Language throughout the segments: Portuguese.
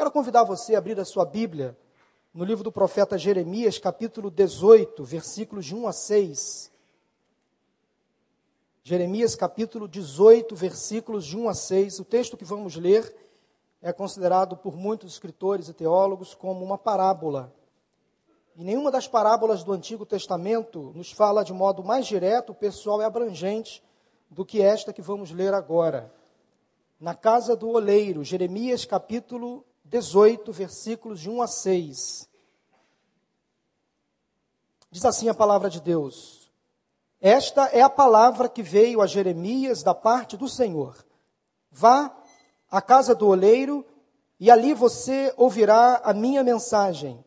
Quero convidar você a abrir a sua Bíblia no livro do profeta Jeremias, capítulo 18, versículos de 1 a 6. Jeremias, capítulo 18, versículos de 1 a 6. O texto que vamos ler é considerado por muitos escritores e teólogos como uma parábola. E nenhuma das parábolas do Antigo Testamento nos fala de modo mais direto, pessoal e abrangente do que esta que vamos ler agora. Na casa do oleiro, Jeremias capítulo 18, versículos de 1 a 6. Diz assim a palavra de Deus: Esta é a palavra que veio a Jeremias da parte do Senhor. Vá à casa do oleiro e ali você ouvirá a minha mensagem.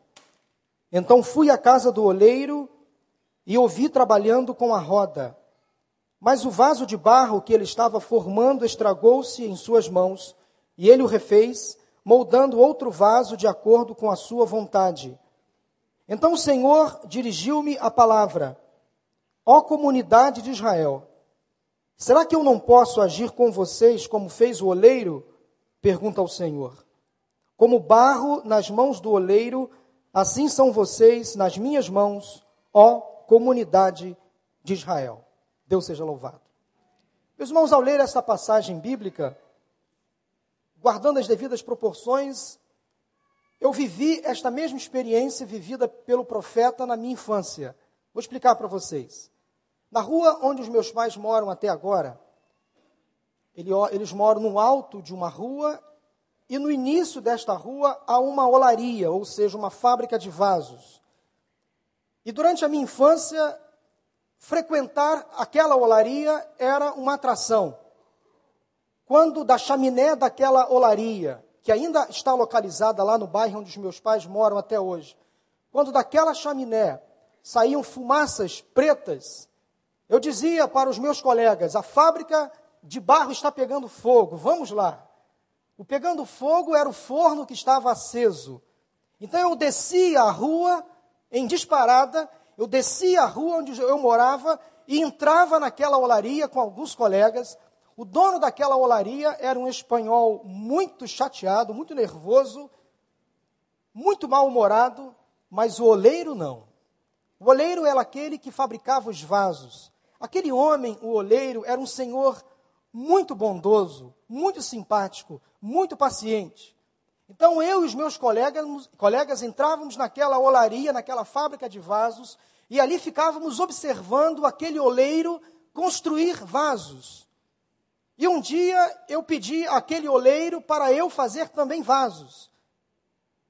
Então fui à casa do oleiro e ouvi trabalhando com a roda. Mas o vaso de barro que ele estava formando estragou-se em suas mãos, e ele o refez moldando outro vaso de acordo com a sua vontade. Então o Senhor dirigiu-me a palavra: Ó comunidade de Israel, será que eu não posso agir com vocês como fez o oleiro? Pergunta o Senhor. Como barro nas mãos do oleiro, assim são vocês nas minhas mãos, ó comunidade de Israel. Deus seja louvado. Meus irmãos, ao ler essa passagem bíblica, guardando as devidas proporções, eu vivi esta mesma experiência vivida pelo profeta na minha infância. Vou explicar para vocês. Na rua onde os meus pais moram até agora, eles moram no alto de uma rua e no início desta rua há uma olaria, ou seja, uma fábrica de vasos. E durante a minha infância, frequentar aquela olaria era uma atração quando da chaminé daquela olaria, que ainda está localizada lá no bairro onde os meus pais moram até hoje, quando daquela chaminé saíam fumaças pretas, eu dizia para os meus colegas: a fábrica de barro está pegando fogo, vamos lá. O pegando fogo era o forno que estava aceso. Então eu descia a rua em disparada, eu descia a rua onde eu morava e entrava naquela olaria com alguns colegas o dono daquela olaria era um espanhol muito chateado, muito nervoso, muito mal-humorado, mas o oleiro não. O oleiro era aquele que fabricava os vasos. Aquele homem, o oleiro, era um senhor muito bondoso, muito simpático, muito paciente. Então eu e os meus colegas, colegas entrávamos naquela olaria, naquela fábrica de vasos, e ali ficávamos observando aquele oleiro construir vasos. E um dia eu pedi aquele oleiro para eu fazer também vasos.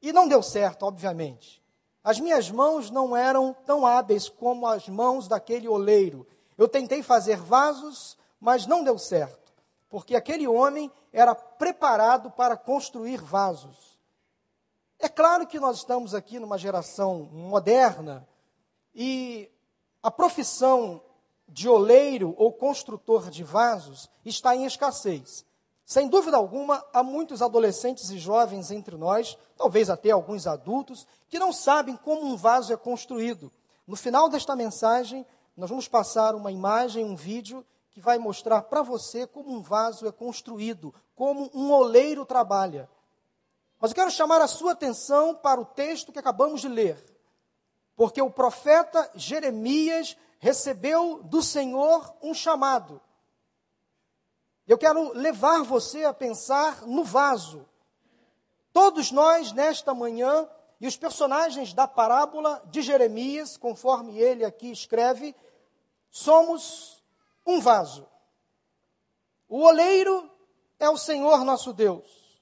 E não deu certo, obviamente. As minhas mãos não eram tão hábeis como as mãos daquele oleiro. Eu tentei fazer vasos, mas não deu certo, porque aquele homem era preparado para construir vasos. É claro que nós estamos aqui numa geração moderna e a profissão de oleiro ou construtor de vasos está em escassez. Sem dúvida alguma, há muitos adolescentes e jovens entre nós, talvez até alguns adultos, que não sabem como um vaso é construído. No final desta mensagem, nós vamos passar uma imagem, um vídeo, que vai mostrar para você como um vaso é construído, como um oleiro trabalha. Mas eu quero chamar a sua atenção para o texto que acabamos de ler. Porque o profeta Jeremias recebeu do Senhor um chamado. Eu quero levar você a pensar no vaso. Todos nós, nesta manhã, e os personagens da parábola de Jeremias, conforme ele aqui escreve, somos um vaso. O oleiro é o Senhor nosso Deus.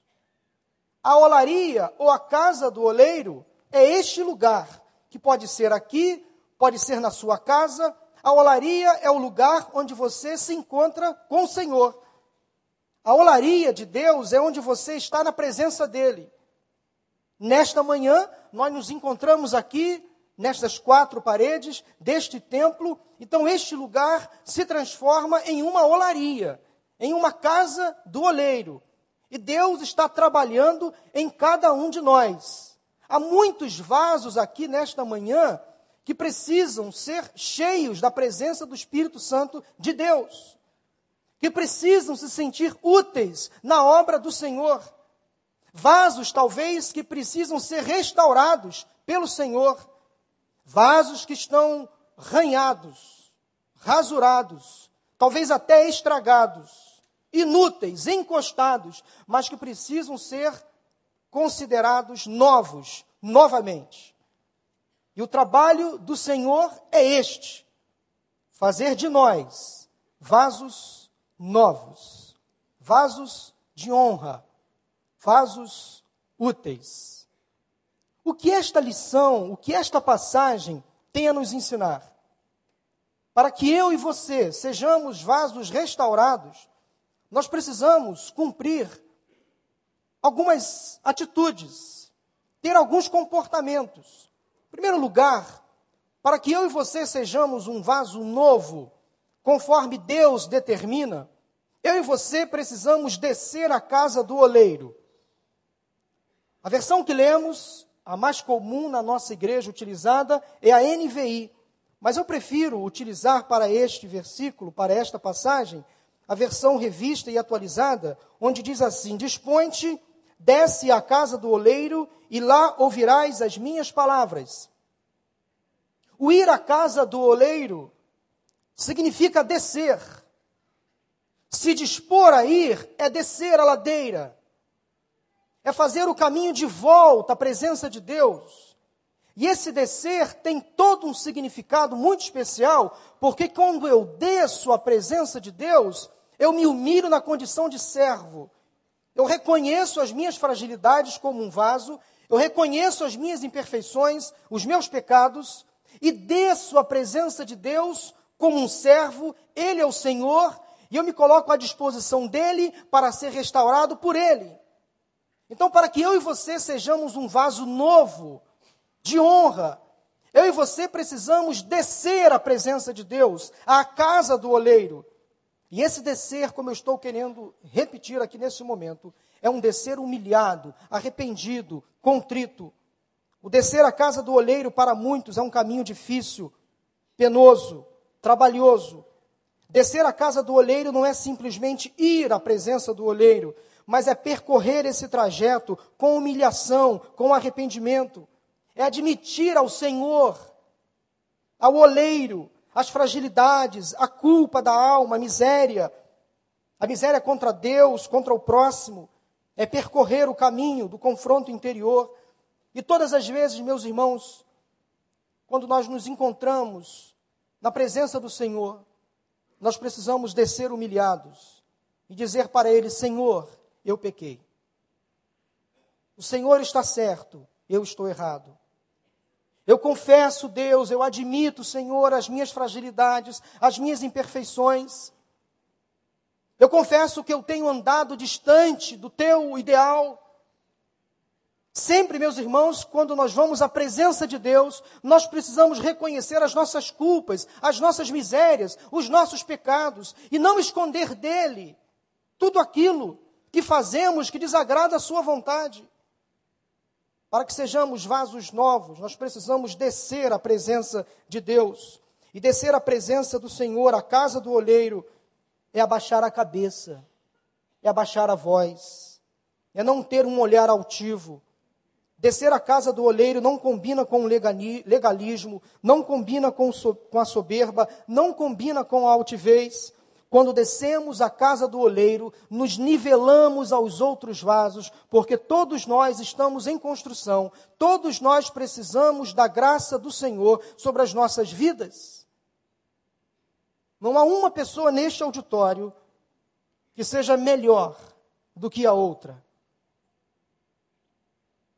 A olaria ou a casa do oleiro é este lugar, que pode ser aqui pode ser na sua casa. A olaria é o lugar onde você se encontra com o Senhor. A olaria de Deus é onde você está na presença dEle. Nesta manhã, nós nos encontramos aqui, nestas quatro paredes deste templo. Então, este lugar se transforma em uma olaria, em uma casa do oleiro. E Deus está trabalhando em cada um de nós. Há muitos vasos aqui nesta manhã que precisam ser cheios da presença do Espírito Santo de Deus, que precisam se sentir úteis na obra do Senhor. Vasos, talvez, que precisam ser restaurados pelo Senhor. Vasos que estão ranhados, rasurados, talvez até estragados, inúteis, encostados, mas que precisam ser considerados novos, novamente. E o trabalho do Senhor é este: fazer de nós vasos novos, vasos de honra, vasos úteis. O que esta lição, o que esta passagem tem a nos ensinar? Para que eu e você sejamos vasos restaurados, nós precisamos cumprir algumas atitudes, ter alguns comportamentos. Primeiro lugar, para que eu e você sejamos um vaso novo, conforme Deus determina, eu e você precisamos descer à casa do oleiro. A versão que lemos, a mais comum na nossa igreja utilizada, é a NVI. Mas eu prefiro utilizar para este versículo, para esta passagem, a versão revista e atualizada, onde diz assim: Dispõe-te, desce à casa do oleiro e lá ouvirás as minhas palavras. O ir à casa do oleiro significa descer. Se dispor a ir é descer a ladeira, é fazer o caminho de volta à presença de Deus. E esse descer tem todo um significado muito especial, porque quando eu desço à presença de Deus, eu me humilho na condição de servo. Eu reconheço as minhas fragilidades como um vaso, eu reconheço as minhas imperfeições, os meus pecados, e desço à presença de Deus como um servo, Ele é o Senhor, e eu me coloco à disposição dele para ser restaurado por Ele. Então, para que eu e você sejamos um vaso novo, de honra, eu e você precisamos descer à presença de Deus, à casa do oleiro. E esse descer, como eu estou querendo repetir aqui nesse momento, é um descer humilhado, arrependido, contrito. O descer à casa do oleiro para muitos é um caminho difícil, penoso, trabalhoso. Descer à casa do olheiro não é simplesmente ir à presença do olheiro, mas é percorrer esse trajeto com humilhação, com arrependimento. É admitir ao Senhor, ao oleiro, as fragilidades, a culpa da alma, a miséria, a miséria contra Deus, contra o próximo. É percorrer o caminho do confronto interior. E todas as vezes, meus irmãos, quando nós nos encontramos na presença do Senhor, nós precisamos descer humilhados e dizer para Ele: Senhor, eu pequei. O Senhor está certo, eu estou errado. Eu confesso, Deus, eu admito, Senhor, as minhas fragilidades, as minhas imperfeições. Eu confesso que eu tenho andado distante do teu ideal. Sempre, meus irmãos, quando nós vamos à presença de Deus, nós precisamos reconhecer as nossas culpas, as nossas misérias, os nossos pecados e não esconder dele tudo aquilo que fazemos que desagrada a sua vontade. Para que sejamos vasos novos, nós precisamos descer à presença de Deus. E descer à presença do Senhor, à casa do olheiro, é abaixar a cabeça, é abaixar a voz, é não ter um olhar altivo, Descer à casa do oleiro não combina com o legalismo, não combina com, a soberba, não combina com a altivez. Quando descemos à casa do oleiro, nos nivelamos aos outros vasos, porque todos nós estamos em construção, todos nós precisamos da graça do Senhor sobre as nossas vidas. Não há uma pessoa neste auditório que seja melhor do que a outra.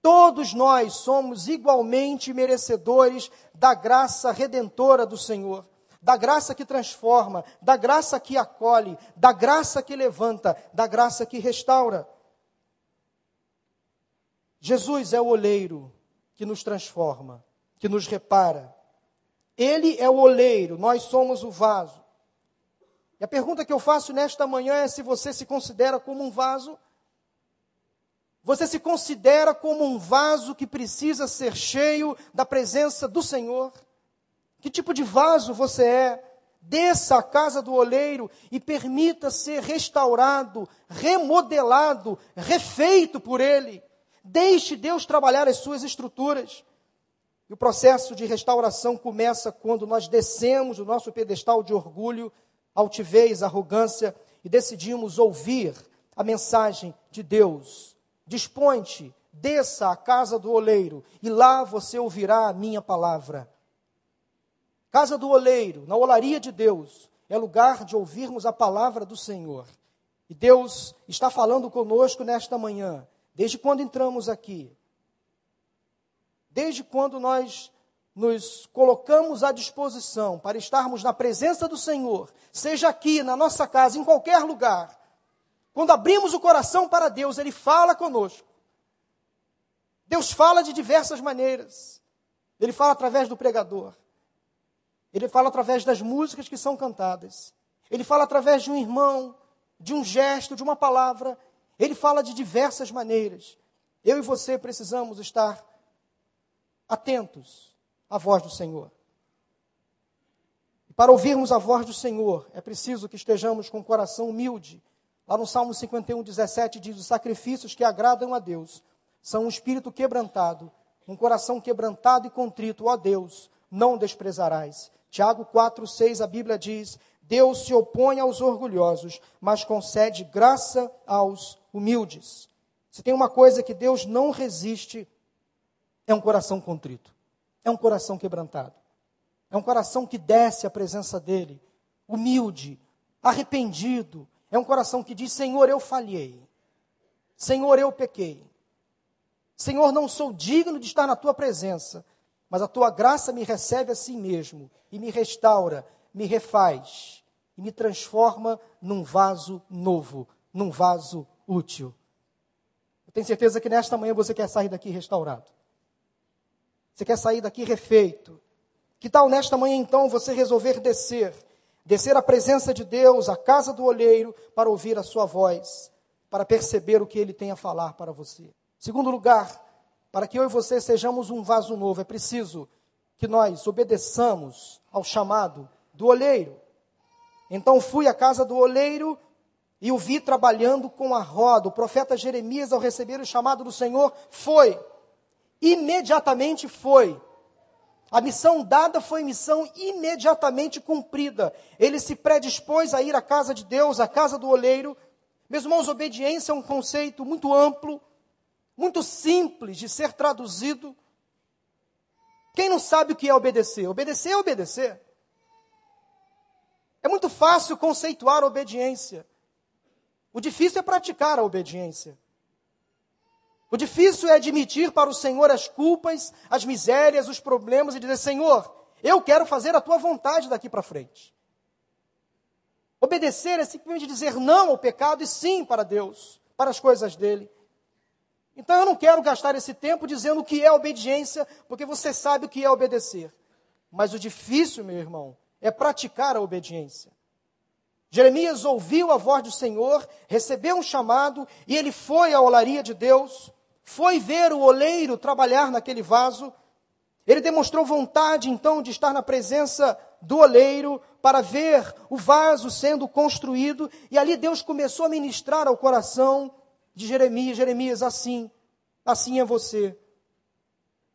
Todos nós somos igualmente merecedores da graça redentora do Senhor, da graça que transforma, da graça que acolhe, da graça que levanta, da graça que restaura. Jesus é o oleiro que nos transforma, que nos repara. Ele é o oleiro, nós somos o vaso. E a pergunta que eu faço nesta manhã é se você se considera como um vaso você se considera como um vaso que precisa ser cheio da presença do Senhor? Que tipo de vaso você é? desça à casa do oleiro e permita ser restaurado, remodelado, refeito por ele. Deixe Deus trabalhar as suas estruturas. E o processo de restauração começa quando nós descemos do nosso pedestal de orgulho, altivez, arrogância e decidimos ouvir a mensagem de Deus. Dispõe-te, desça à casa do oleiro e lá você ouvirá a minha palavra. Casa do oleiro, na olaria de Deus, é lugar de ouvirmos a palavra do Senhor. E Deus está falando conosco nesta manhã, desde quando entramos aqui. Desde quando nós nos colocamos à disposição para estarmos na presença do Senhor, seja aqui, na nossa casa, em qualquer lugar, quando abrimos o coração para Deus, Ele fala conosco. Deus fala de diversas maneiras. Ele fala através do pregador. Ele fala através das músicas que são cantadas. Ele fala através de um irmão, de um gesto, de uma palavra. Ele fala de diversas maneiras. Eu e você precisamos estar atentos à voz do Senhor. Para ouvirmos a voz do Senhor, é preciso que estejamos com o coração humilde. Lá no Salmo 51, 17 diz: Os sacrifícios que agradam a Deus são um espírito quebrantado, um coração quebrantado e contrito, ó Deus, não desprezarás. Tiago 4, 6, a Bíblia diz: Deus se opõe aos orgulhosos, mas concede graça aos humildes. Se tem uma coisa que Deus não resiste, é um coração contrito, é um coração quebrantado, é um coração que desce à presença dEle, humilde, arrependido, é um coração que diz: Senhor, eu falhei, Senhor, eu pequei, Senhor, não sou digno de estar na tua presença, mas a tua graça me recebe a si mesmo e me restaura, me refaz e me transforma num vaso novo, num vaso útil. Eu tenho certeza que nesta manhã você quer sair daqui restaurado. Você quer sair daqui refeito? Que tal nesta manhã então você resolver descer, descer à presença de Deus, à casa do olheiro, para ouvir a sua voz, para perceber o que ele tem a falar para você? Segundo lugar, para que eu e você sejamos um vaso novo, é preciso que nós obedeçamos ao chamado do olheiro. Então fui à casa do olheiro e o vi trabalhando com a roda. O profeta Jeremias, ao receber o chamado do Senhor, foi imediatamente foi. A missão dada foi missão imediatamente cumprida. Ele se predispôs a ir à casa de Deus, à casa do oleiro. Meus irmãos, obediência é um conceito muito amplo, muito simples de ser traduzido. Quem não sabe o que é obedecer? Obedecer é obedecer. É muito fácil conceituar a obediência. O difícil é praticar a obediência. O difícil é admitir para o Senhor as culpas, as misérias, os problemas e dizer: Senhor, eu quero fazer a tua vontade daqui para frente. Obedecer é simplesmente dizer não ao pecado e sim para Deus, para as coisas dele. Então eu não quero gastar esse tempo dizendo o que é obediência, porque você sabe o que é obedecer. Mas o difícil, meu irmão, é praticar a obediência. Jeremias ouviu a voz do Senhor, recebeu um chamado e ele foi à olaria de Deus foi ver o oleiro trabalhar naquele vaso. Ele demonstrou vontade, então, de estar na presença do oleiro para ver o vaso sendo construído. E ali Deus começou a ministrar ao coração de Jeremias: Jeremias, assim, assim é você.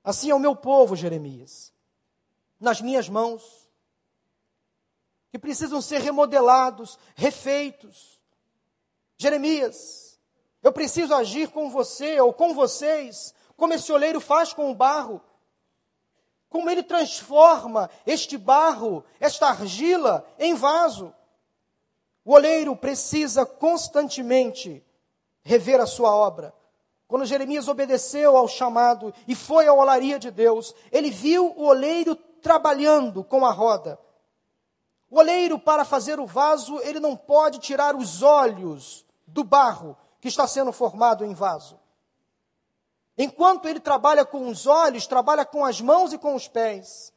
Assim é o meu povo, Jeremias. Nas minhas mãos. Que precisam ser remodelados, refeitos. Jeremias, eu preciso agir com você ou com vocês, como esse oleiro faz com o barro. Como ele transforma este barro, esta argila, em vaso. O oleiro precisa constantemente rever a sua obra. Quando Jeremias obedeceu ao chamado e foi à olaria de Deus, ele viu o oleiro trabalhando com a roda. O oleiro, para fazer o vaso, ele não pode tirar os olhos do barro, que está sendo formado em vaso. Enquanto ele trabalha com os olhos, trabalha com as mãos e com os pés.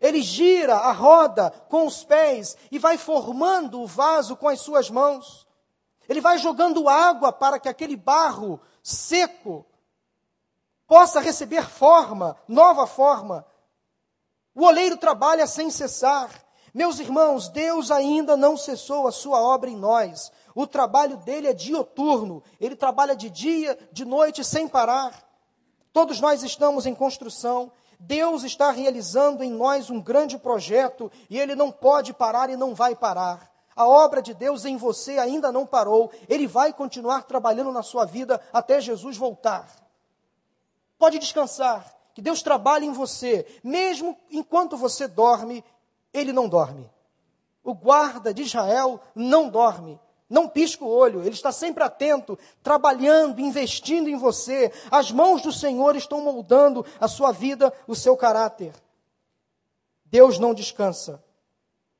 Ele gira a roda com os pés e vai formando o vaso com as suas mãos. Ele vai jogando água para que aquele barro seco possa receber forma, nova forma. O oleiro trabalha sem cessar. Meus irmãos, Deus ainda não cessou a sua obra em nós. O trabalho dele é dioturno, ele trabalha de dia, de noite, sem parar. Todos nós estamos em construção. Deus está realizando em nós um grande projeto e ele não pode parar e não vai parar. A obra de Deus em você ainda não parou. Ele vai continuar trabalhando na sua vida até Jesus voltar. Pode descansar, que Deus trabalha em você, mesmo enquanto você dorme, ele não dorme. O guarda de Israel não dorme, não pisca o olho, ele está sempre atento, trabalhando, investindo em você. As mãos do Senhor estão moldando a sua vida, o seu caráter. Deus não descansa.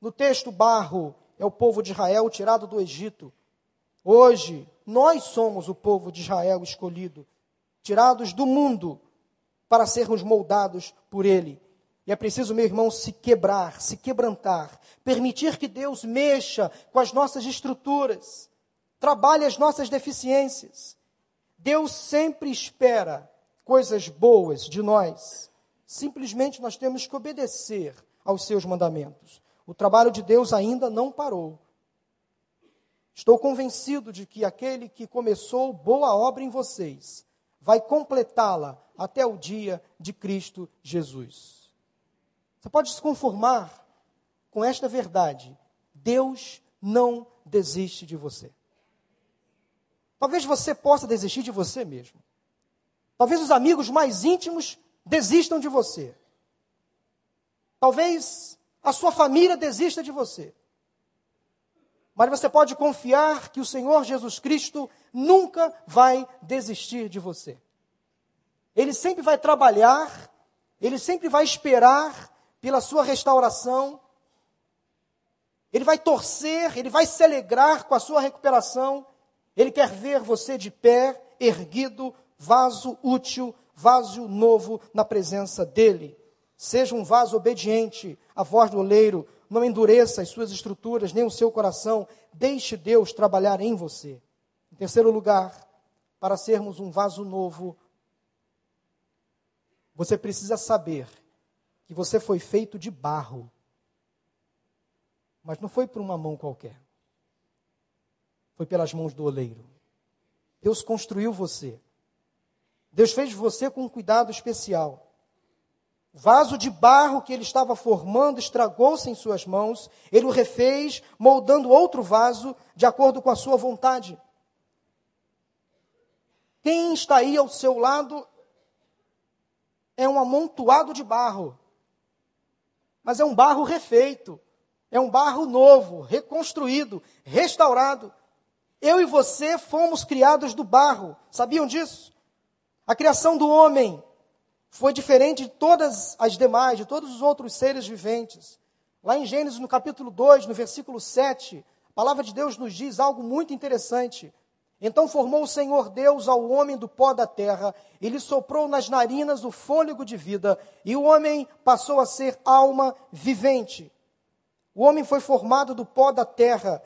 No texto, barro é o povo de Israel tirado do Egito. Hoje, nós somos o povo de Israel escolhido, tirados do mundo para sermos moldados por ele. E é preciso, meu irmão, se quebrar, se quebrantar, permitir que Deus mexa com as nossas estruturas, trabalhe as nossas deficiências. Deus sempre espera coisas boas de nós. Simplesmente nós temos que obedecer aos seus mandamentos. O trabalho de Deus ainda não parou. Estou convencido de que aquele que começou boa obra em vocês vai completá-la até o dia de Cristo Jesus. Você pode se conformar com esta verdade: Deus não desiste de você. Talvez você possa desistir de você mesmo. Talvez os amigos mais íntimos desistam de você. Talvez a sua família desista de você. Mas você pode confiar que o Senhor Jesus Cristo nunca vai desistir de você. Ele sempre vai trabalhar, ele sempre vai esperar pela sua restauração. Ele vai torcer, ele vai se alegrar com a sua recuperação. Ele quer ver você de pé, erguido, vaso útil, vaso novo na presença dele. Seja um vaso obediente à voz do oleiro, não endureça as suas estruturas, nem o seu coração. Deixe Deus trabalhar em você. Em terceiro lugar, para sermos um vaso novo, você precisa saber que você foi feito de barro. Mas não foi por uma mão qualquer. Foi pelas mãos do oleiro. Deus construiu você. Deus fez você com um cuidado especial. Vaso de barro que ele estava formando estragou-se em suas mãos. Ele o refez, moldando outro vaso de acordo com a sua vontade. Quem está aí ao seu lado é um amontoado de barro mas é um barro refeito, é um barro novo, reconstruído, restaurado. Eu e você fomos criados do barro, sabiam disso? A criação do homem foi diferente de todas as demais, de todos os outros seres viventes. Lá em Gênesis, no capítulo 2, no versículo 7, a palavra de Deus nos diz algo muito interessante. Então formou o Senhor Deus ao homem do pó da terra, e lhe soprou nas narinas o fôlego de vida, e o homem passou a ser alma vivente. O homem foi formado do pó da terra.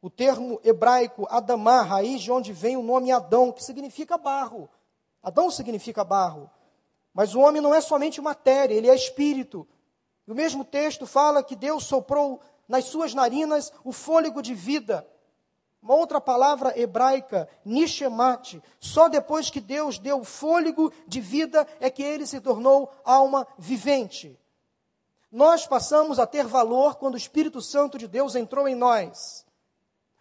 O termo hebraico Adamá, raiz de onde vem o nome Adão, que significa barro. Adão significa barro. Mas o homem não é somente matéria, ele é espírito. O mesmo texto fala que Deus soprou nas suas narinas o fôlego de vida. Uma outra palavra hebraica, nishemate, só depois que Deus deu fôlego de vida é que ele se tornou alma vivente. Nós passamos a ter valor quando o Espírito Santo de Deus entrou em nós.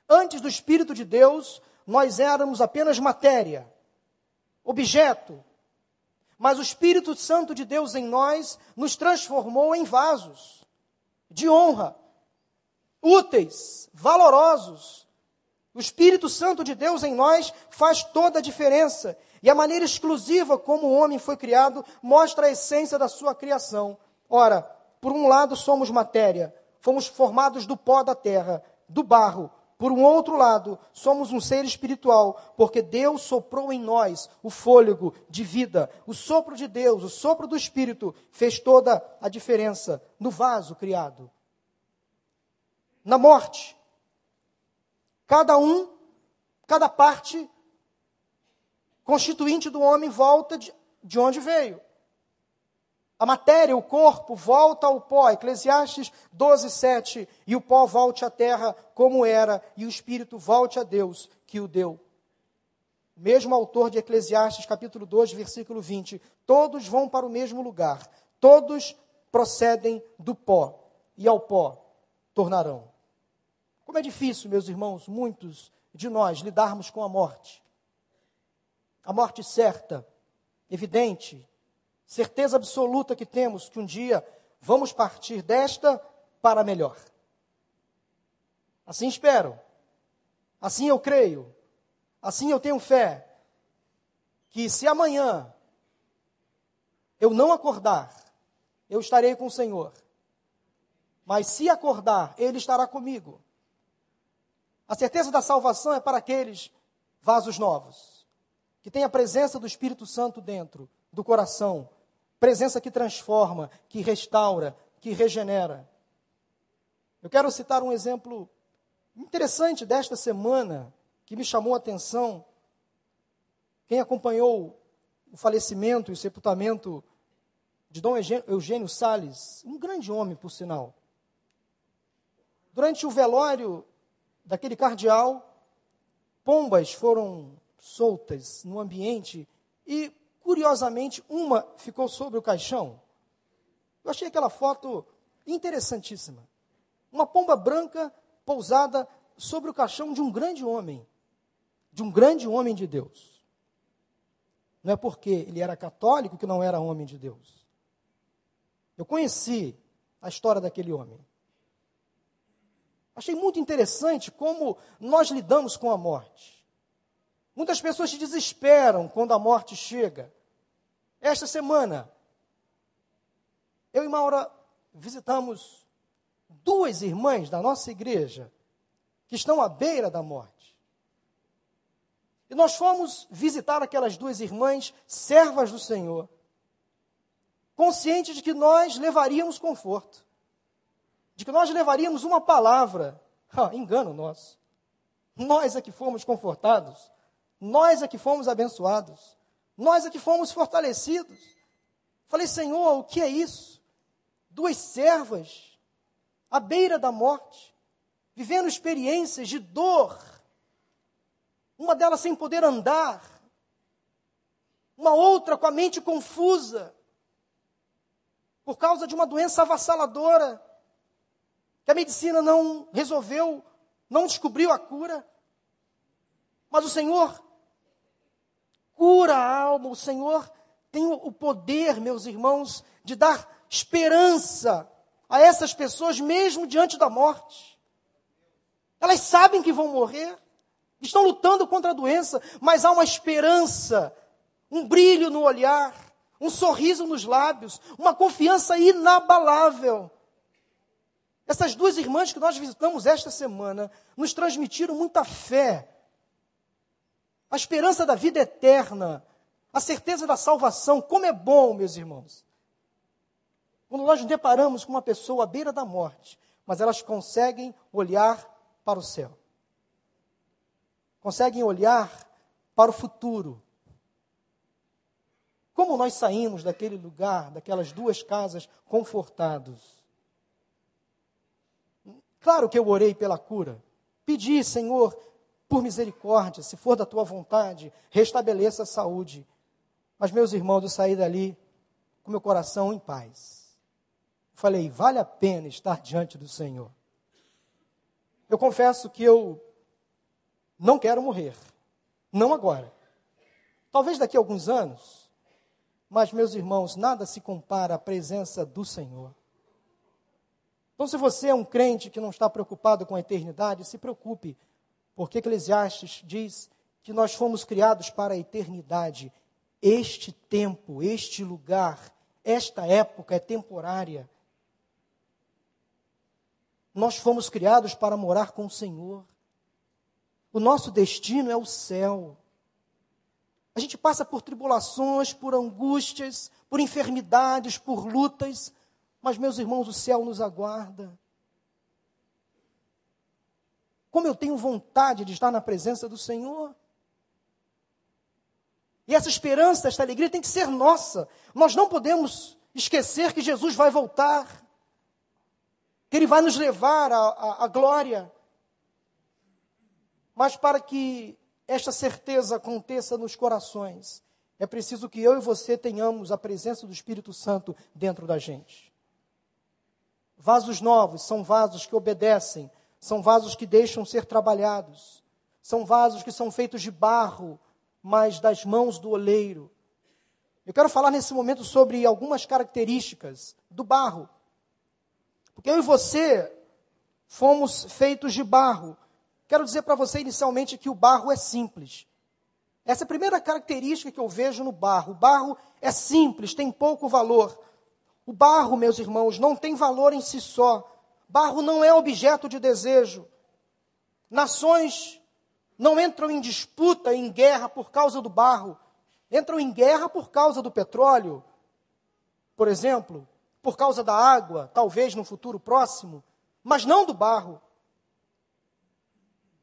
Antes do Espírito de Deus, nós éramos apenas matéria, objeto. Mas o Espírito Santo de Deus em nós nos transformou em vasos de honra, úteis, valorosos, o Espírito Santo de Deus em nós faz toda a diferença. E a maneira exclusiva como o homem foi criado mostra a essência da sua criação. Ora, por um lado somos matéria, fomos formados do pó da terra, do barro. Por um outro lado, somos um ser espiritual, porque Deus soprou em nós o fôlego de vida. O sopro de Deus, o sopro do Espírito, fez toda a diferença no vaso criado. Na morte, Cada um, cada parte constituinte do homem volta de, de onde veio. A matéria, o corpo, volta ao pó. Eclesiastes 12, 7. E o pó volte à terra como era, e o espírito volte a Deus que o deu. O mesmo autor de Eclesiastes, capítulo 2, versículo 20. Todos vão para o mesmo lugar. Todos procedem do pó, e ao pó tornarão. Como é difícil, meus irmãos, muitos de nós lidarmos com a morte. A morte certa, evidente, certeza absoluta que temos que um dia vamos partir desta para melhor. Assim espero, assim eu creio, assim eu tenho fé, que se amanhã eu não acordar, eu estarei com o Senhor. Mas se acordar, Ele estará comigo. A certeza da salvação é para aqueles vasos novos, que têm a presença do Espírito Santo dentro do coração, presença que transforma, que restaura, que regenera. Eu quero citar um exemplo interessante desta semana que me chamou a atenção. Quem acompanhou o falecimento e o sepultamento de Dom Eugênio Sales, um grande homem, por sinal. Durante o velório daquele cardeal, pombas foram soltas no ambiente e, curiosamente, uma ficou sobre o caixão. Eu achei aquela foto interessantíssima. Uma pomba branca pousada sobre o caixão de um grande homem, de um grande homem de Deus. Não é porque ele era católico que não era homem de Deus. Eu conheci a história daquele homem. Achei muito interessante como nós lidamos com a morte. Muitas pessoas se desesperam quando a morte chega. Esta semana, eu e Maura visitamos duas irmãs da nossa igreja que estão à beira da morte. E nós fomos visitar aquelas duas irmãs, servas do Senhor, conscientes de que nós levaríamos conforto de que nós levaríamos uma palavra. Ah, engano nosso. Nós é que fomos confortados. Nós é que fomos abençoados. Nós é que fomos fortalecidos. Falei, Senhor, o que é isso? Duas servas à beira da morte, vivendo experiências de dor. Uma delas sem poder andar, uma outra com a mente confusa, por causa de uma doença avassaladora que a medicina não resolveu, não descobriu a cura. Mas o Senhor cura a alma, o Senhor tem o poder, meus irmãos, de dar esperança a essas pessoas, mesmo diante da morte. Elas sabem que vão morrer, estão lutando contra a doença, mas há uma esperança, um brilho no olhar, um sorriso nos lábios, uma confiança inabalável essas duas irmãs que nós visitamos esta semana nos transmitiram muita fé, a esperança da vida eterna, a certeza da salvação. Como é bom, meus irmãos, quando nós nos deparamos com uma pessoa à beira da morte, mas elas conseguem olhar para o céu, conseguem olhar para o futuro. Como nós saímos daquele lugar, daquelas duas casas, confortados Claro que eu orei pela cura. Pedi, Senhor, por misericórdia, se for da tua vontade, restabeleça a saúde. Mas, meus irmãos, eu saí dali com meu coração em paz. Falei, vale a pena estar diante do Senhor. Eu confesso que eu não quero morrer. Não agora. Talvez daqui a alguns anos. Mas, meus irmãos, nada se compara à presença do Senhor. Então, se você é um crente que não está preocupado com a eternidade, se preocupe, porque Eclesiastes diz que nós fomos criados para a eternidade. Este tempo, este lugar, esta época é temporária. Nós fomos criados para morar com o Senhor. O nosso destino é o céu. A gente passa por tribulações, por angústias, por enfermidades, por lutas, mas, meus irmãos, o céu nos aguarda. Como eu tenho vontade de estar na presença do Senhor. E essa esperança, esta alegria tem que ser nossa. Nós não podemos esquecer que Jesus vai voltar, que Ele vai nos levar à, glória. Mas para que esta certeza aconteça nos corações, é preciso que eu e você tenhamos a presença do Espírito Santo dentro da gente. Vasos novos são vasos que obedecem, são vasos que deixam ser trabalhados, são vasos que são feitos de barro, mas das mãos do oleiro. Eu quero falar nesse momento sobre algumas características do barro. Porque eu e você fomos feitos de barro. Quero dizer para você inicialmente que o barro é simples. Essa é a primeira característica que eu vejo no barro. O barro é simples, tem pouco valor. O barro, meus irmãos, não tem valor em si só. Barro não é objeto de desejo. Nações não entram em disputa, em guerra por causa do barro. Entram em guerra por causa do petróleo, por exemplo, por causa da água, talvez no futuro próximo, mas não do barro.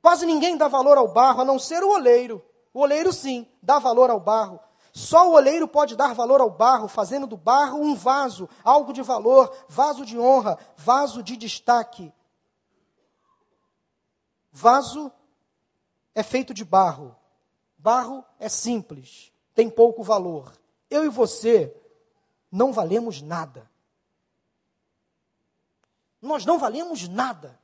Quase ninguém dá valor ao barro, a não ser o oleiro. O oleiro, sim, dá valor ao barro. Só o oleiro pode dar valor ao barro, fazendo do barro um vaso, algo de valor, vaso de honra, vaso de destaque. Vaso é feito de barro. Barro é simples, tem pouco valor. Eu e você não valemos nada. Nós não valemos nada.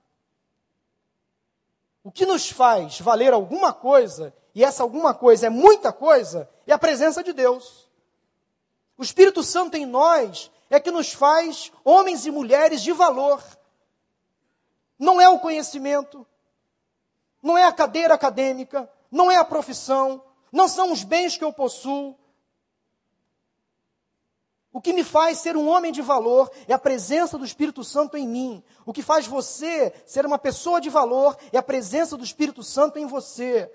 O que nos faz valer alguma coisa, e essa alguma coisa é muita coisa, é a presença de Deus. O Espírito Santo em nós é que nos faz homens e mulheres de valor. Não é o conhecimento, não é a cadeira acadêmica, não é a profissão, não são os bens que eu possuo, o que me faz ser um homem de valor é a presença do Espírito Santo em mim. O que faz você ser uma pessoa de valor é a presença do Espírito Santo em você.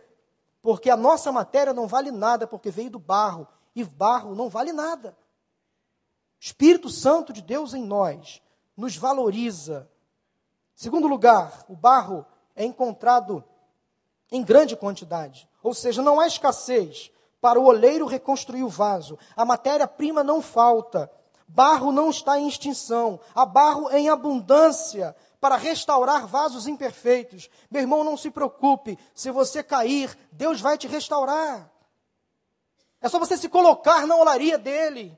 Porque a nossa matéria não vale nada porque veio do barro, e barro não vale nada. Espírito Santo de Deus em nós nos valoriza. Segundo lugar, o barro é encontrado em grande quantidade, ou seja, não há escassez para o oleiro reconstruir o vaso. A matéria-prima não falta. Barro não está em extinção. Há barro em abundância para restaurar vasos imperfeitos. Meu irmão, não se preocupe. Se você cair, Deus vai te restaurar. É só você se colocar na olaria dele.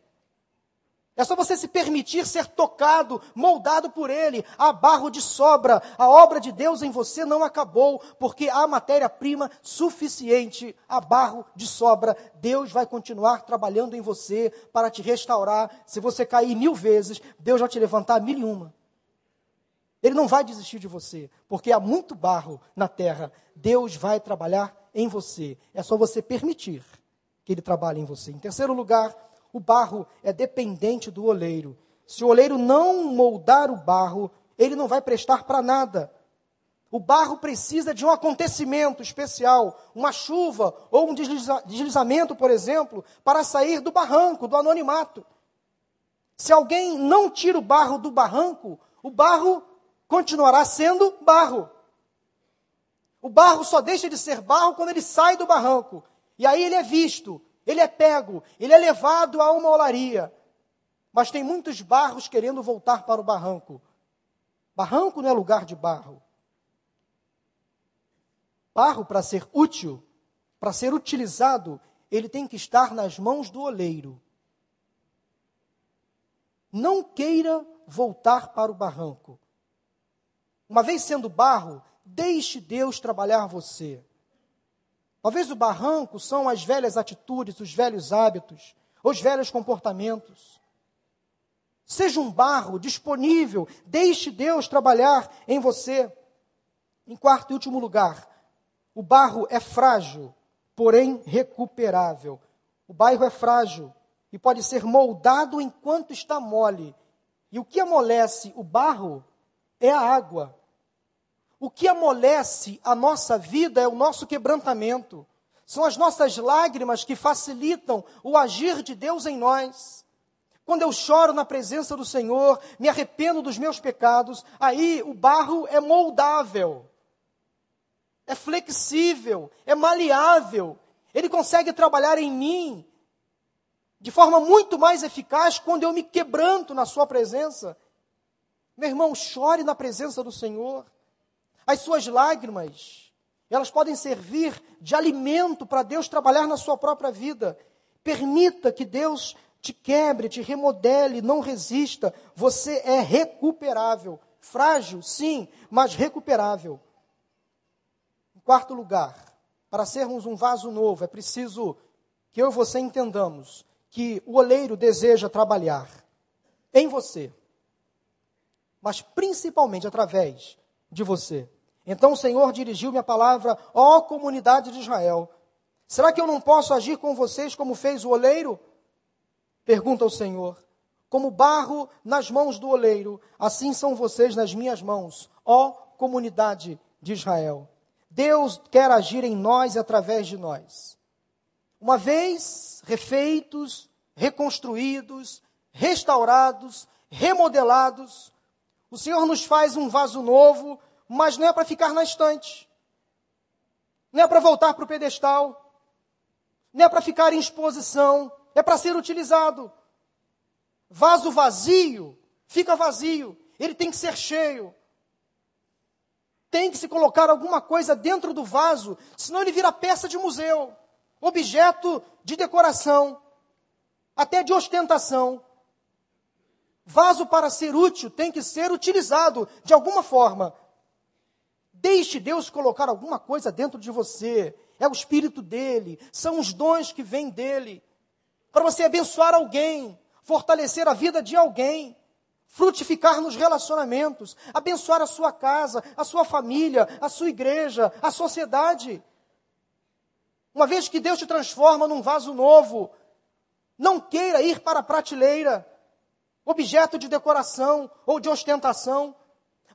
É só você se permitir ser tocado, moldado por Ele. Há barro de sobra. A obra de Deus em você não acabou, porque há matéria-prima suficiente. Há barro de sobra. Deus vai continuar trabalhando em você para te restaurar. Se você cair mil vezes, Deus vai te levantar mil e uma. Ele não vai desistir de você, porque há muito barro na terra. Deus vai trabalhar em você. É só você permitir que Ele trabalhe em você. Em terceiro lugar, o barro é dependente do oleiro. Se o oleiro não moldar o barro, ele não vai prestar para nada. O barro precisa de um acontecimento especial, uma chuva ou um desliza deslizamento, por exemplo, para sair do barranco, do anonimato. Se alguém não tira o barro do barranco, o barro continuará sendo barro. O barro só deixa de ser barro quando ele sai do barranco. E aí ele é visto, ele é pego, ele é levado a uma olaria. Mas tem muitos barros querendo voltar para o barranco. Barranco não é lugar de barro. Barro, para ser útil, para ser utilizado, ele tem que estar nas mãos do oleiro. Não queira voltar para o barranco. Uma vez sendo barro, deixe Deus trabalhar você. Talvez o barranco são as velhas atitudes, os velhos hábitos, os velhos comportamentos. Seja um barro disponível, deixe Deus trabalhar em você. Em quarto e último lugar, o barro é frágil, porém recuperável. O barro é frágil e pode ser moldado enquanto está mole. E o que amolece o barro é a água. O que amolece a nossa vida é o nosso quebrantamento. São as nossas lágrimas que facilitam o agir de Deus em nós. Quando eu choro na presença do Senhor, me arrependo dos meus pecados, aí o barro é moldável, é flexível, é maleável. Ele consegue trabalhar em mim de forma muito mais eficaz quando eu me quebranto na Sua presença. Meu irmão, chore na presença do Senhor. As suas lágrimas, elas podem servir de alimento para Deus trabalhar na sua própria vida. Permita que Deus te quebre, te remodele, não resista. Você é recuperável. Frágil, sim, mas recuperável. Em quarto lugar, para sermos um vaso novo, é preciso que eu e você entendamos que o oleiro deseja trabalhar em você, mas principalmente através de você. Então o Senhor dirigiu-me a palavra, ó comunidade de Israel: será que eu não posso agir com vocês como fez o oleiro? Pergunta o Senhor. Como barro nas mãos do oleiro, assim são vocês nas minhas mãos, ó comunidade de Israel. Deus quer agir em nós e através de nós. Uma vez refeitos, reconstruídos, restaurados, remodelados, o Senhor nos faz um vaso novo, mas não é para ficar na estante, não é para voltar para o pedestal, não é para ficar em exposição, é para ser utilizado. Vaso vazio fica vazio, ele tem que ser cheio. Tem que se colocar alguma coisa dentro do vaso, senão ele vira peça de museu, objeto de decoração, até de ostentação. Vaso para ser útil tem que ser utilizado de alguma forma. Deixe Deus colocar alguma coisa dentro de você. É o Espírito dele, são os dons que vêm dele. Para você abençoar alguém, fortalecer a vida de alguém, frutificar nos relacionamentos, abençoar a sua casa, a sua família, a sua igreja, a sociedade. Uma vez que Deus te transforma num vaso novo, não queira ir para a prateleira objeto de decoração ou de ostentação.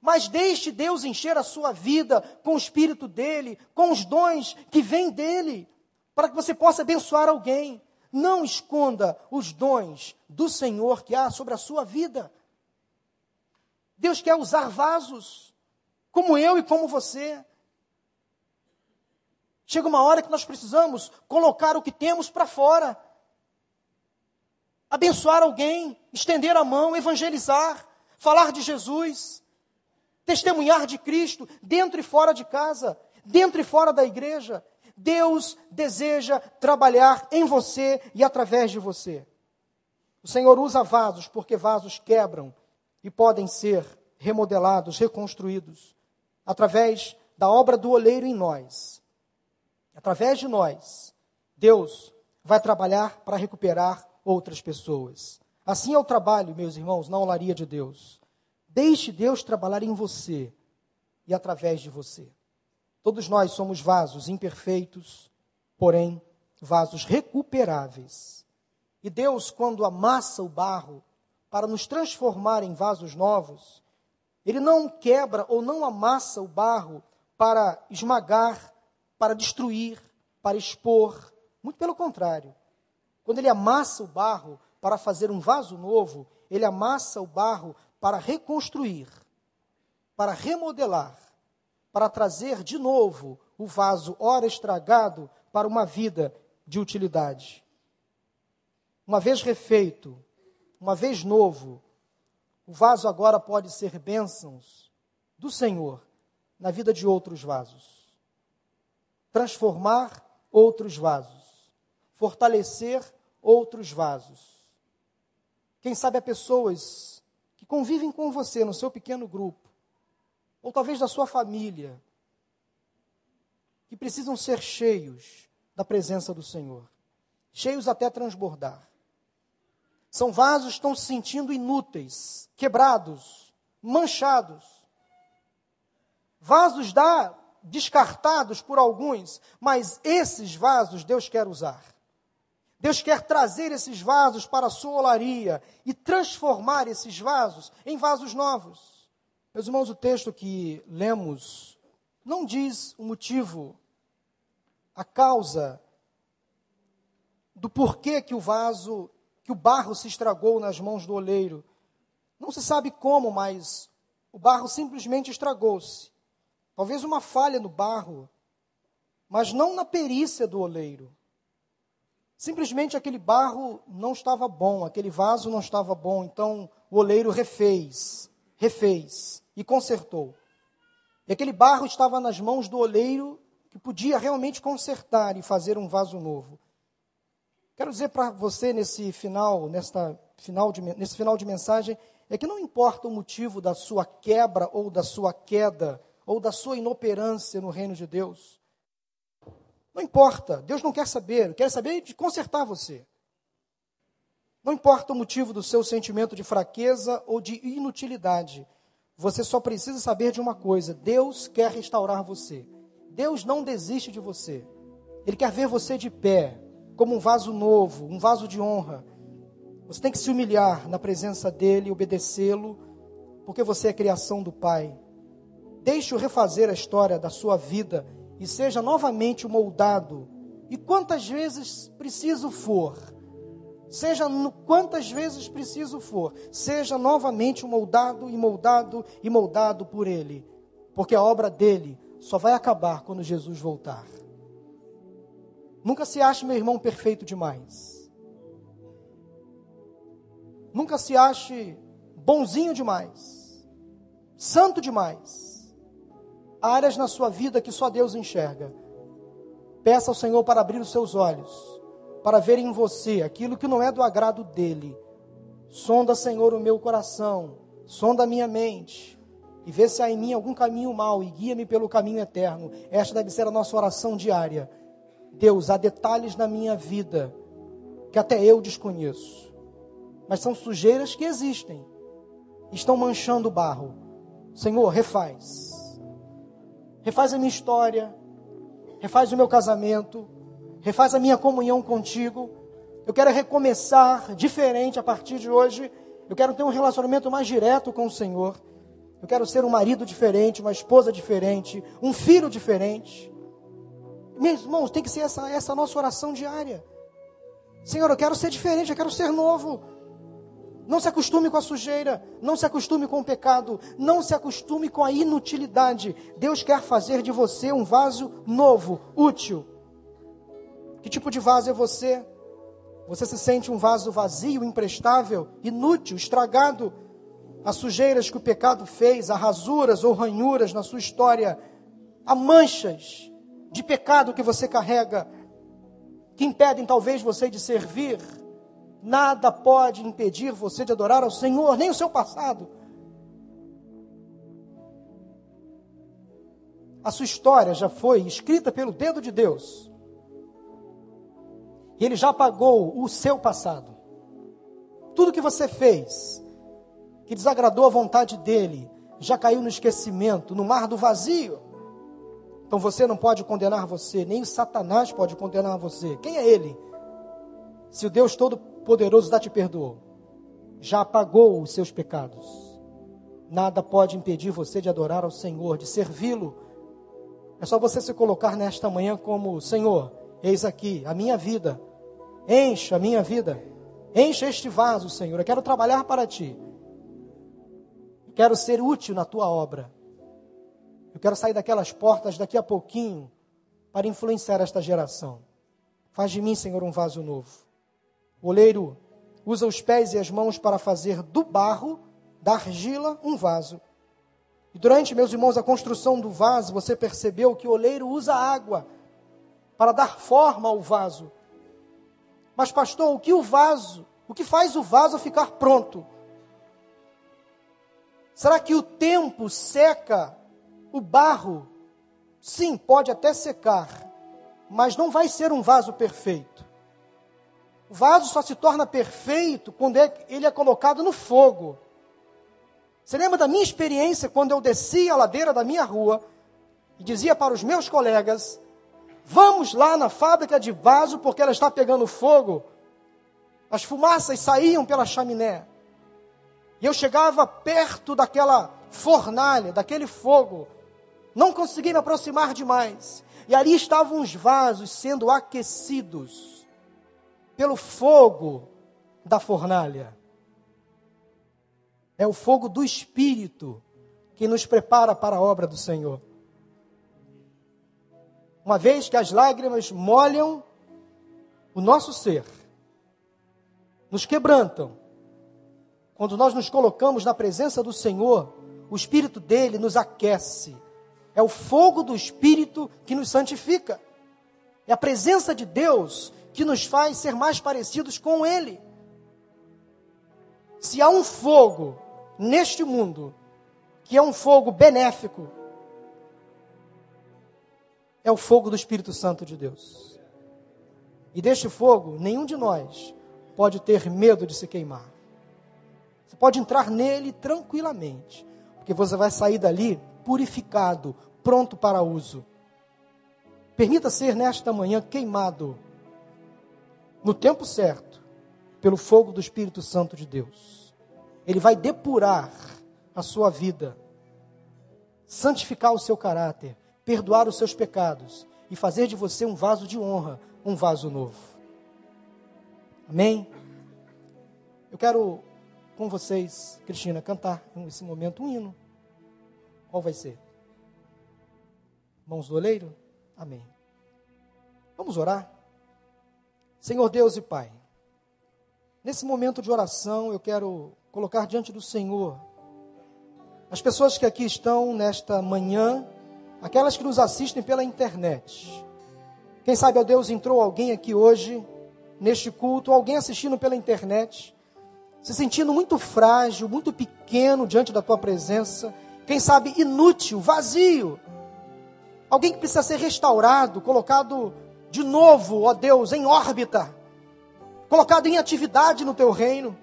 Mas deixe Deus encher a sua vida com o Espírito dele, com os dons que vêm dele, para que você possa abençoar alguém. Não esconda os dons do Senhor que há sobre a sua vida. Deus quer usar vasos, como eu e como você. Chega uma hora que nós precisamos colocar o que temos para fora abençoar alguém, estender a mão, evangelizar, falar de Jesus, testemunhar de Cristo dentro e fora de casa, dentro e fora da igreja. Deus deseja trabalhar em você e através de você. O Senhor usa vasos porque vasos quebram e podem ser remodelados, reconstruídos através da obra do oleiro em nós. Através de nós, Deus vai trabalhar para recuperar outras pessoas. Assim é o trabalho, meus irmãos, na olaria de Deus. Deixe Deus trabalhar em você e através de você. Todos nós somos vasos imperfeitos, porém vasos recuperáveis. E Deus, quando amassa o barro para nos transformar em vasos novos, Ele não quebra ou não amassa o barro para esmagar, para destruir, para expor. Muito pelo contrário. Quando ele amassa o barro para fazer um vaso novo, ele amassa o barro para reconstruir, para remodelar, para trazer de novo o vaso, ora estragado, para uma vida de utilidade. Uma vez refeito, uma vez novo, o vaso agora pode ser bênçãos do Senhor na vida de outros vasos. Transformar outros vasos fortalecer outros vasos. Quem sabe há pessoas convivem com você no seu pequeno grupo, ou talvez da sua família, que precisam ser cheios da presença do Senhor, cheios até transbordar. São vasos que estão se sentindo inúteis, quebrados, manchados. Vasos da, descartados por alguns, mas esses vasos Deus quer usar. Deus quer trazer esses vasos para a sua olaria e transformar esses vasos em vasos novos. Meus irmãos, o texto que lemos não diz o motivo, a causa do porquê que o vaso, que o barro se estragou nas mãos do oleiro. Não se sabe como, mas o barro simplesmente estragou-se. Talvez uma falha no barro, mas não na perícia do oleiro. Simplesmente aquele barro não estava bom, aquele vaso não estava bom, então o oleiro refez, refez e consertou. E aquele barro estava nas mãos do oleiro que podia realmente consertar e fazer um vaso novo. Quero dizer para você nesse final, nesta final de, nesse final de mensagem, é que não importa o motivo da sua quebra ou da sua queda, ou da sua inoperância no reino de Deus. Não importa, Deus não quer saber, quer saber de consertar você. Não importa o motivo do seu sentimento de fraqueza ou de inutilidade, você só precisa saber de uma coisa: Deus quer restaurar você. Deus não desiste de você. Ele quer ver você de pé, como um vaso novo, um vaso de honra. Você tem que se humilhar na presença dele, obedecê-lo, porque você é criação do Pai. Deixe-o refazer a história da sua vida e seja novamente moldado. E quantas vezes preciso for, seja quantas vezes preciso for, seja novamente moldado e moldado e moldado por Ele, porque a obra dele só vai acabar quando Jesus voltar. Nunca se ache, meu irmão, perfeito demais. Nunca se ache bonzinho demais, santo demais áreas na sua vida que só Deus enxerga. Peça ao Senhor para abrir os seus olhos, para ver em você aquilo que não é do agrado dele. Sonda, Senhor, o meu coração, sonda a minha mente, e vê se há em mim algum caminho mau e guia-me pelo caminho eterno. Esta deve ser a nossa oração diária. Deus, há detalhes na minha vida que até eu desconheço, mas são sujeiras que existem, estão manchando o barro. Senhor, refaz refaz a minha história, refaz o meu casamento, refaz a minha comunhão contigo. Eu quero recomeçar diferente a partir de hoje. Eu quero ter um relacionamento mais direto com o Senhor. Eu quero ser um marido diferente, uma esposa diferente, um filho diferente. Meus irmãos, tem que ser essa, essa nossa oração diária. Senhor, eu quero ser diferente, eu quero ser novo. Não se acostume com a sujeira, não se acostume com o pecado, não se acostume com a inutilidade. Deus quer fazer de você um vaso novo, útil. Que tipo de vaso é você? Você se sente um vaso vazio, imprestável, inútil, estragado? Há sujeiras que o pecado fez, há rasuras ou ranhuras na sua história, há manchas de pecado que você carrega, que impedem talvez você de servir Nada pode impedir você de adorar ao Senhor, nem o seu passado. A sua história já foi escrita pelo dedo de Deus. E Ele já apagou o seu passado. Tudo que você fez, que desagradou a vontade dEle, já caiu no esquecimento, no mar do vazio. Então você não pode condenar você, nem o Satanás pode condenar você. Quem é Ele? Se o Deus todo poderoso já te perdoou, já apagou os seus pecados. Nada pode impedir você de adorar ao Senhor, de servi-lo. É só você se colocar nesta manhã como: Senhor, eis aqui a minha vida, encha a minha vida, encha este vaso, Senhor. Eu quero trabalhar para ti, quero ser útil na tua obra. Eu quero sair daquelas portas daqui a pouquinho para influenciar esta geração. Faz de mim, Senhor, um vaso novo. O oleiro usa os pés e as mãos para fazer do barro, da argila, um vaso. E durante, meus irmãos, a construção do vaso, você percebeu que o oleiro usa água para dar forma ao vaso. Mas, pastor, o que o vaso, o que faz o vaso ficar pronto? Será que o tempo seca o barro? Sim, pode até secar, mas não vai ser um vaso perfeito. O vaso só se torna perfeito quando é, ele é colocado no fogo. Você lembra da minha experiência quando eu descia a ladeira da minha rua e dizia para os meus colegas: Vamos lá na fábrica de vaso porque ela está pegando fogo. As fumaças saíam pela chaminé. E eu chegava perto daquela fornalha, daquele fogo. Não consegui me aproximar demais. E ali estavam os vasos sendo aquecidos pelo fogo da fornalha. É o fogo do Espírito que nos prepara para a obra do Senhor. Uma vez que as lágrimas molham o nosso ser, nos quebrantam, quando nós nos colocamos na presença do Senhor, o Espírito dele nos aquece. É o fogo do Espírito que nos santifica. É a presença de Deus que nos faz ser mais parecidos com Ele. Se há um fogo neste mundo, que é um fogo benéfico, é o fogo do Espírito Santo de Deus. E deste fogo, nenhum de nós pode ter medo de se queimar. Você pode entrar nele tranquilamente, porque você vai sair dali purificado, pronto para uso. Permita ser nesta manhã queimado, no tempo certo, pelo fogo do Espírito Santo de Deus. Ele vai depurar a sua vida, santificar o seu caráter, perdoar os seus pecados e fazer de você um vaso de honra, um vaso novo. Amém? Eu quero com vocês, Cristina, cantar nesse momento um hino. Qual vai ser? Mãos do oleiro? Amém. Vamos orar? Senhor Deus e Pai, nesse momento de oração eu quero colocar diante do Senhor as pessoas que aqui estão nesta manhã aquelas que nos assistem pela internet. Quem sabe, ó Deus, entrou alguém aqui hoje, neste culto, alguém assistindo pela internet, se sentindo muito frágil, muito pequeno diante da tua presença, quem sabe inútil, vazio. Alguém que precisa ser restaurado, colocado de novo, ó Deus, em órbita, colocado em atividade no teu reino.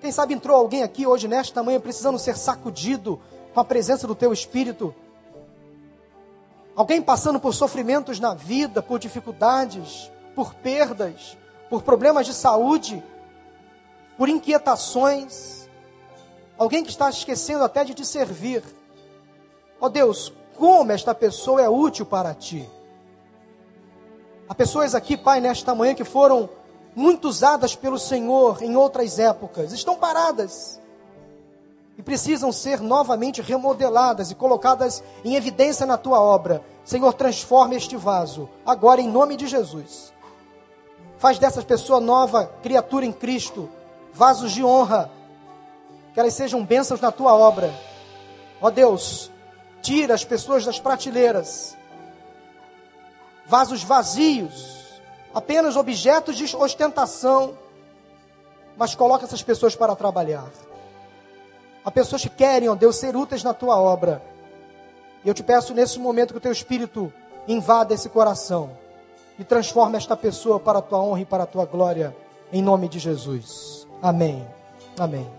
Quem sabe entrou alguém aqui hoje, nesta manhã, precisando ser sacudido, com a presença do teu Espírito. Alguém passando por sofrimentos na vida, por dificuldades, por perdas, por problemas de saúde, por inquietações. Alguém que está esquecendo até de te servir. Ó oh Deus, como esta pessoa é útil para ti. Há pessoas aqui, Pai, nesta manhã que foram muito usadas pelo Senhor em outras épocas, estão paradas e precisam ser novamente remodeladas e colocadas em evidência na tua obra. Senhor, transforma este vaso, agora em nome de Jesus. Faz dessas pessoas nova criatura em Cristo, vasos de honra, que elas sejam bênçãos na tua obra. Ó Deus, tira as pessoas das prateleiras, vasos vazios, apenas objetos de ostentação, mas coloca essas pessoas para trabalhar. Há pessoas que querem, ó Deus, ser úteis na tua obra. E eu te peço nesse momento que o teu espírito invada esse coração e transforme esta pessoa para a tua honra e para a tua glória, em nome de Jesus. Amém. Amém.